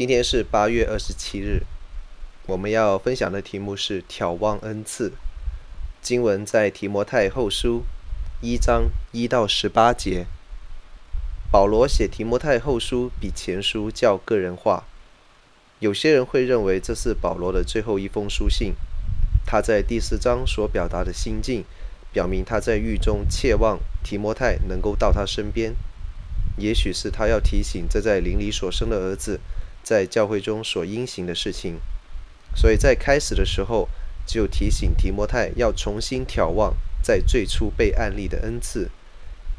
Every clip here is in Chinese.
今天是八月二十七日，我们要分享的题目是眺望恩赐。经文在提摩太后书一章一到十八节。保罗写提摩太后书比前书较个人化。有些人会认为这是保罗的最后一封书信。他在第四章所表达的心境，表明他在狱中切望提摩太能够到他身边。也许是他要提醒这在灵里所生的儿子，在教会中所应行的事情，所以在开始的时候就提醒提摩太要重新眺望在最初被按立的恩赐，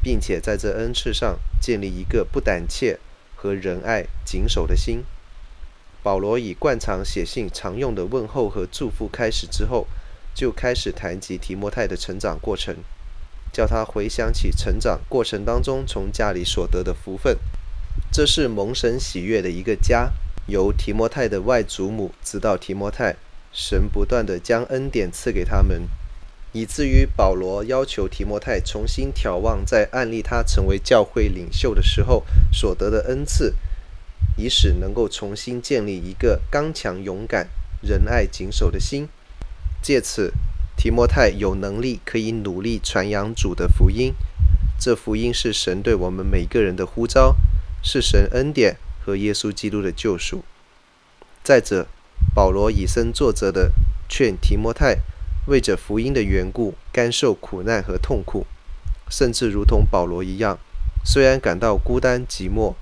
并且在这恩赐上建立一个不胆怯和仁爱谨守的心。保罗以惯常写信常用的问候和祝福开始之后，就开始谈及提摩太的成长过程，叫他回想起成长过程当中从家里所得的福分。这是蒙神喜悦的一个家，由提摩太的外祖母直到提摩太，神不断地将恩典赐给他们，以至于保罗要求提摩太重新眺望在按立他成为教会领袖的时候所得的恩赐，以使能够重新建立一个刚强、勇敢、仁爱、谨守的心。借此，提摩太有能力可以努力传扬主的福音。这福音是神对我们每个人的呼召。是神恩典和耶稣基督的救赎。再者，保罗以身作则的劝提摩太，为着福音的缘故，甘受苦难和痛苦，甚至如同保罗一样，虽然感到孤单寂寞，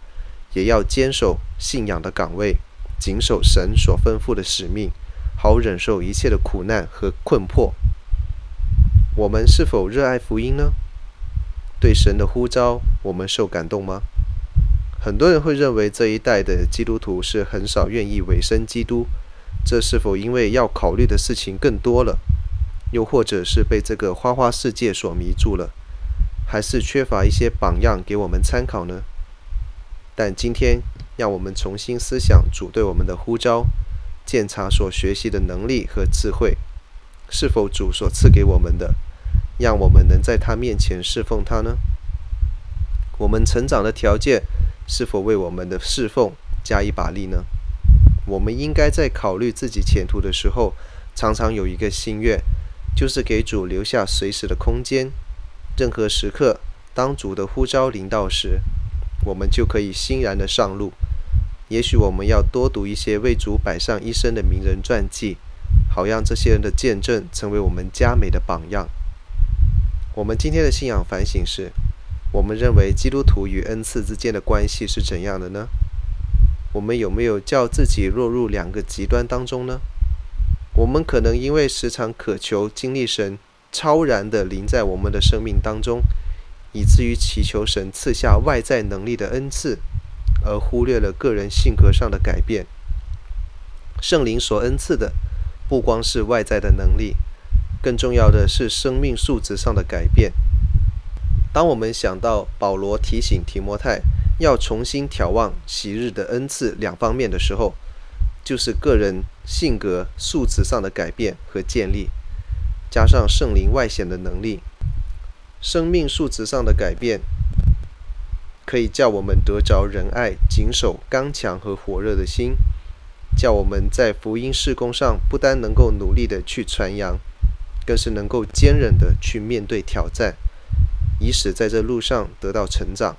也要坚守信仰的岗位，谨守神所吩咐的使命，好忍受一切的苦难和困迫。我们是否热爱福音呢？对神的呼召，我们受感动吗？很多人会认为这一代的基督徒是很少愿意委身基督，这是否因为要考虑的事情更多了，又或者是被这个花花世界所迷住了，还是缺乏一些榜样给我们参考呢？但今天让我们重新思想主对我们的呼召，检查所学习的能力和智慧，是否主所赐给我们的，让我们能在他面前侍奉他呢？我们成长的条件。是否为我们的侍奉加一把力呢？我们应该在考虑自己前途的时候，常常有一个心愿，就是给主留下随时的空间。任何时刻，当主的呼召临到时，我们就可以欣然的上路。也许我们要多读一些为主摆上一生的名人传记，好让这些人的见证成为我们佳美的榜样。我们今天的信仰反省是。我们认为基督徒与恩赐之间的关系是怎样的呢？我们有没有叫自己落入两个极端当中呢？我们可能因为时常渴求经历神超然的临在我们的生命当中，以至于祈求神赐下外在能力的恩赐，而忽略了个人性格上的改变。圣灵所恩赐的不光是外在的能力，更重要的是生命素质上的改变。当我们想到保罗提醒提摩太要重新眺望昔日的恩赐两方面的时候，就是个人性格素质上的改变和建立，加上圣灵外显的能力，生命素质上的改变，可以叫我们得着仁爱、谨守、刚强和火热的心，叫我们在福音事工上不单能够努力的去传扬，更是能够坚韧的去面对挑战。以使在这路上得到成长。